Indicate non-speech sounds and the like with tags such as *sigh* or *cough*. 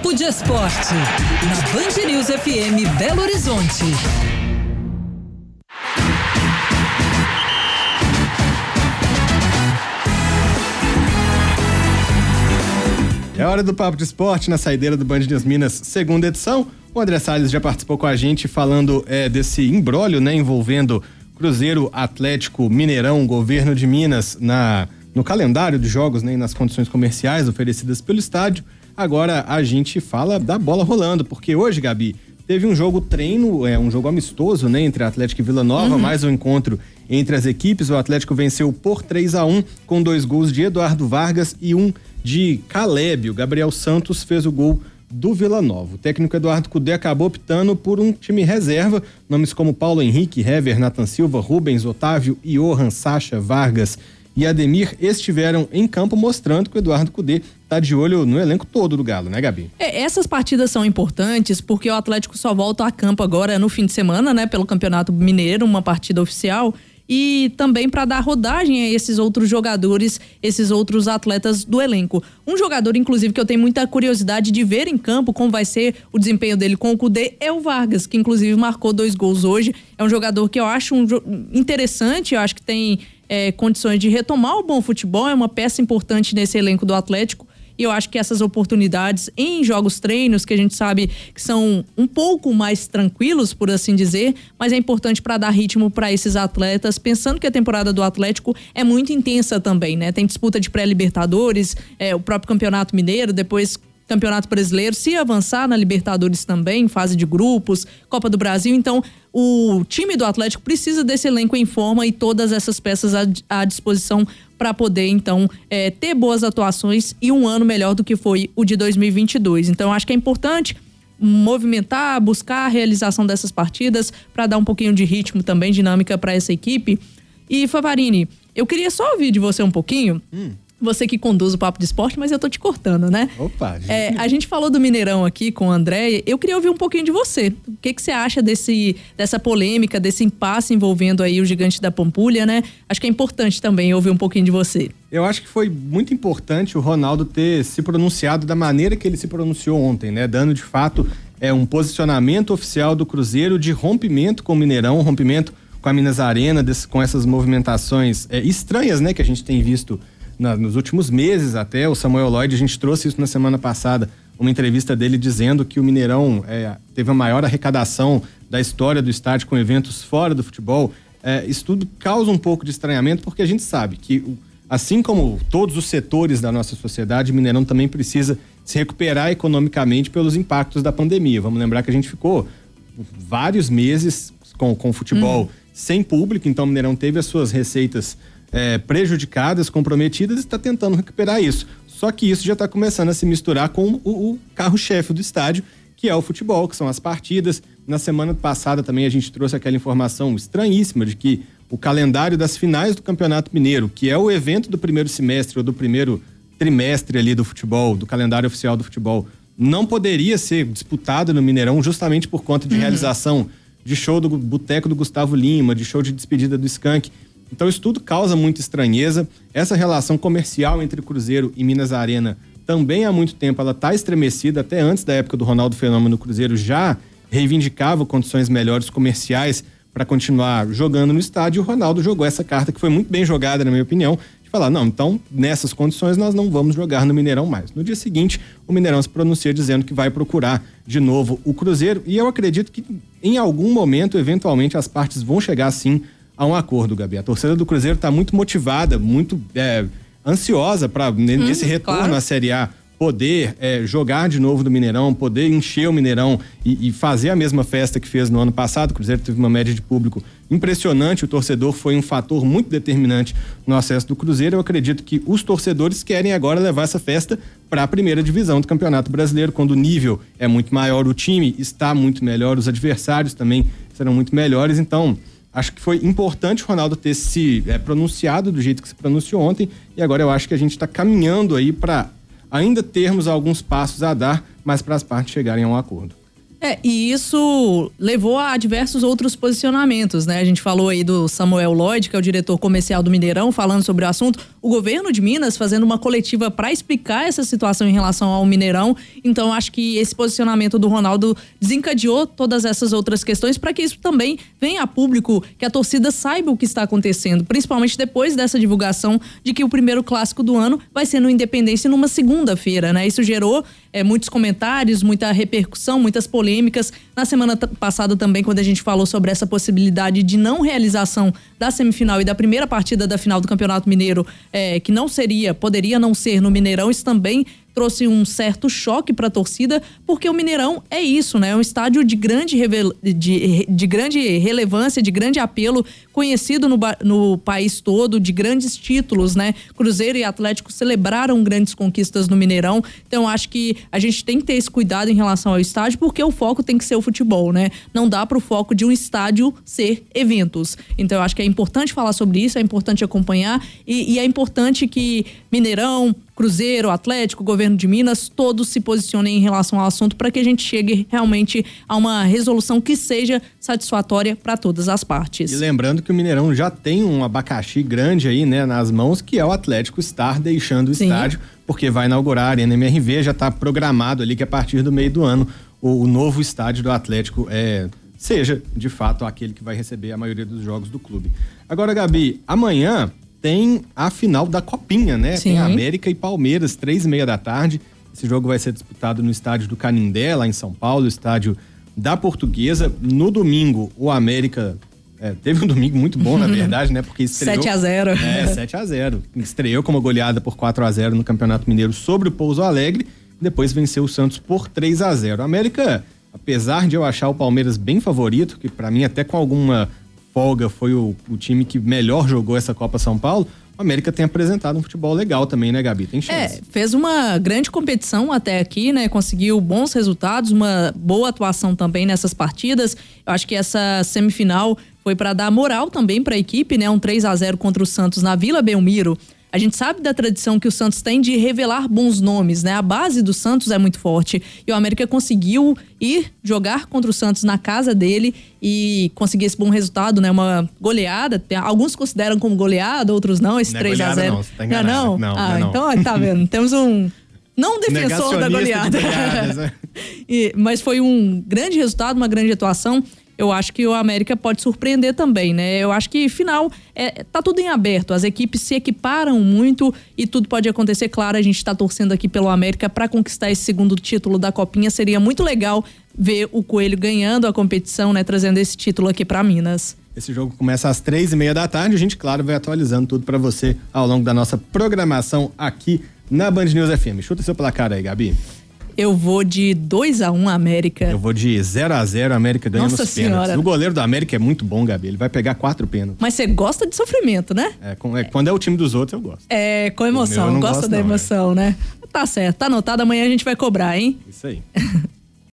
Papo de Esporte, na Band News FM Belo Horizonte. É hora do Papo de Esporte na saideira do Band News Minas, segunda edição. O André Salles já participou com a gente falando é, desse embrólio, né, envolvendo Cruzeiro, Atlético, Mineirão, Governo de Minas na no calendário de jogos, né, e nas condições comerciais oferecidas pelo estádio. Agora a gente fala da bola rolando, porque hoje, Gabi, teve um jogo treino, é um jogo amistoso, né, entre Atlético e Vila Nova, uhum. mais um encontro entre as equipes. O Atlético venceu por 3 a 1 com dois gols de Eduardo Vargas e um de Caleb. O Gabriel Santos fez o gol do Vila Nova. O técnico Eduardo Cudê acabou optando por um time reserva, nomes como Paulo Henrique, Hever, Nathan Silva, Rubens, Otávio, Johan, Sacha, Vargas e Ademir estiveram em campo mostrando que o Eduardo Cudê está de olho no elenco todo do Galo, né, Gabi? É, essas partidas são importantes porque o Atlético só volta a campo agora no fim de semana, né, pelo Campeonato Mineiro, uma partida oficial e também para dar rodagem a esses outros jogadores, esses outros atletas do elenco. Um jogador, inclusive, que eu tenho muita curiosidade de ver em campo como vai ser o desempenho dele com o Cudê é o Vargas, que inclusive marcou dois gols hoje. É um jogador que eu acho um, interessante, eu acho que tem é, condições de retomar o bom futebol, é uma peça importante nesse elenco do Atlético. E eu acho que essas oportunidades em jogos treinos, que a gente sabe que são um pouco mais tranquilos, por assim dizer, mas é importante para dar ritmo para esses atletas, pensando que a temporada do Atlético é muito intensa também, né? Tem disputa de pré-Libertadores, é, o próprio Campeonato Mineiro, depois Campeonato Brasileiro, se avançar na Libertadores também, fase de grupos, Copa do Brasil. Então, o time do Atlético precisa desse elenco em forma e todas essas peças à, disposição para poder, então, é, ter boas atuações e um ano melhor do que foi o de 2022. Então, acho que é importante movimentar, buscar a realização dessas partidas para dar um pouquinho de ritmo também, dinâmica para essa equipe. E Favarini, eu queria só ouvir de você um pouquinho. Hum você que conduz o Papo de Esporte, mas eu tô te cortando, né? Opa! Gente. É, a gente falou do Mineirão aqui com o André. Eu queria ouvir um pouquinho de você. O que, que você acha desse, dessa polêmica, desse impasse envolvendo aí o gigante da Pampulha, né? Acho que é importante também ouvir um pouquinho de você. Eu acho que foi muito importante o Ronaldo ter se pronunciado da maneira que ele se pronunciou ontem, né? Dando de fato é um posicionamento oficial do Cruzeiro de rompimento com o Mineirão, rompimento com a Minas Arena, desse, com essas movimentações é, estranhas, né, que a gente tem visto na, nos últimos meses até, o Samuel Lloyd, a gente trouxe isso na semana passada, uma entrevista dele dizendo que o Mineirão é, teve a maior arrecadação da história do estádio com eventos fora do futebol. É, isso tudo causa um pouco de estranhamento, porque a gente sabe que, assim como todos os setores da nossa sociedade, o Mineirão também precisa se recuperar economicamente pelos impactos da pandemia. Vamos lembrar que a gente ficou vários meses com, com futebol hum. sem público, então o Mineirão teve as suas receitas é, prejudicadas, comprometidas e está tentando recuperar isso. Só que isso já está começando a se misturar com o, o carro-chefe do estádio, que é o futebol, que são as partidas. Na semana passada também a gente trouxe aquela informação estranhíssima de que o calendário das finais do Campeonato Mineiro, que é o evento do primeiro semestre ou do primeiro trimestre ali do futebol, do calendário oficial do futebol, não poderia ser disputado no Mineirão justamente por conta de uhum. realização de show do Boteco do Gustavo Lima, de show de despedida do Skank. Então isso tudo causa muita estranheza. Essa relação comercial entre Cruzeiro e Minas Arena também há muito tempo ela está estremecida, até antes da época do Ronaldo Fenômeno, o Cruzeiro já reivindicava condições melhores comerciais para continuar jogando no estádio. E o Ronaldo jogou essa carta que foi muito bem jogada, na minha opinião, de falar: não, então nessas condições nós não vamos jogar no Mineirão mais. No dia seguinte, o Mineirão se pronuncia dizendo que vai procurar de novo o Cruzeiro e eu acredito que em algum momento, eventualmente, as partes vão chegar sim a um acordo, Gabi. A torcida do Cruzeiro está muito motivada, muito é, ansiosa para nesse hum, retorno claro. à Série A poder é, jogar de novo do Mineirão, poder encher o Mineirão e, e, fazer a mesma festa que fez no ano passado. O Cruzeiro teve uma média de público impressionante, o torcedor foi um fator muito determinante no acesso do Cruzeiro. Eu acredito que os torcedores querem agora levar essa festa para a primeira divisão do Campeonato Brasileiro, quando o nível é muito maior, o time está muito melhor, os adversários também serão muito melhores. Então, acho que foi importante o Ronaldo ter se é, pronunciado do jeito que se pronunciou ontem e agora eu acho que a gente está caminhando aí para ainda termos alguns passos a dar, mas para as partes chegarem a um acordo. É, e isso levou a diversos outros posicionamentos, né? A gente falou aí do Samuel Lloyd, que é o diretor comercial do Mineirão, falando sobre o assunto. O governo de Minas fazendo uma coletiva para explicar essa situação em relação ao Mineirão. Então, acho que esse posicionamento do Ronaldo desencadeou todas essas outras questões para que isso também venha a público, que a torcida saiba o que está acontecendo, principalmente depois dessa divulgação de que o primeiro clássico do ano vai ser no Independência numa segunda-feira, né? Isso gerou é, muitos comentários, muita repercussão, muitas polêmicas. Na semana passada também, quando a gente falou sobre essa possibilidade de não realização da semifinal e da primeira partida da final do Campeonato Mineiro, é, que não seria, poderia não ser no Mineirão, isso também trouxe um certo choque para a torcida, porque o Mineirão é isso, né? É um estádio de grande, de, de grande relevância, de grande apelo, conhecido no, no país todo, de grandes títulos, né? Cruzeiro e Atlético celebraram grandes conquistas no Mineirão. Então, acho que a gente tem que ter esse cuidado em relação ao estádio, porque o foco tem que ser o futebol, né? Não dá para o foco de um estádio ser eventos. Então, eu acho que é importante falar sobre isso, é importante acompanhar e, e é importante que Mineirão, Cruzeiro, Atlético, governo de Minas, todos se posicionem em relação ao assunto para que a gente chegue realmente a uma resolução que seja satisfatória para todas as partes. E lembrando que o Mineirão já tem um abacaxi grande aí, né, nas mãos, que é o Atlético estar deixando o Sim. estádio, porque vai inaugurar a Arena MRV, já está programado ali que a partir do meio do ano o, o novo estádio do Atlético é seja de fato aquele que vai receber a maioria dos jogos do clube. Agora, Gabi, amanhã tem a final da Copinha, né? Sim. Tem América e Palmeiras, três e meia da tarde. Esse jogo vai ser disputado no estádio do Canindé, lá em São Paulo, estádio da Portuguesa. No domingo, o América é, teve um domingo muito bom, na verdade, né? Porque estreou. 7 a 0 É, 7 a 0 Estreou como goleada por 4 a 0 no Campeonato Mineiro sobre o Pouso Alegre. Depois venceu o Santos por 3 a 0 O América, apesar de eu achar o Palmeiras bem favorito, que para mim até com alguma folga foi o, o time que melhor jogou essa Copa São Paulo, o América tem apresentado um futebol legal também, né, Gabi? Tem chance. É, fez uma grande competição até aqui, né? Conseguiu bons resultados, uma boa atuação também nessas partidas. Eu acho que essa semifinal foi para dar moral também para a equipe, né? Um 3 a 0 contra o Santos na Vila Belmiro. A gente sabe da tradição que o Santos tem de revelar bons nomes, né? A base do Santos é muito forte. E o América conseguiu ir jogar contra o Santos na casa dele e conseguir esse bom resultado, né? Uma goleada. Alguns consideram como goleada, outros não, esse não 3 é a 0 Não, tá não, não? não, ah, não. então tá vendo. *laughs* Temos um não defensor da goleada. De né? *laughs* e, mas foi um grande resultado, uma grande atuação eu acho que o América pode surpreender também, né? Eu acho que final é, tá tudo em aberto, as equipes se equiparam muito e tudo pode acontecer. Claro, a gente está torcendo aqui pelo América para conquistar esse segundo título da Copinha. Seria muito legal ver o Coelho ganhando a competição, né? Trazendo esse título aqui para Minas. Esse jogo começa às três e meia da tarde. A gente, claro, vai atualizando tudo para você ao longo da nossa programação aqui na Band News FM. Chuta seu placar aí, Gabi. Eu vou de 2 a 1 um América. Eu vou de 0 a 0 América ganha Nossa nos senhora. pênaltis. O goleiro do América é muito bom, Gabi. Ele vai pegar quatro pênaltis. Mas você gosta de sofrimento, né? É, com, é, quando é o time dos outros, eu gosto. É, com emoção. Gosta da emoção, não, né? Tá certo, tá anotado. Amanhã a gente vai cobrar, hein? Isso aí. *laughs*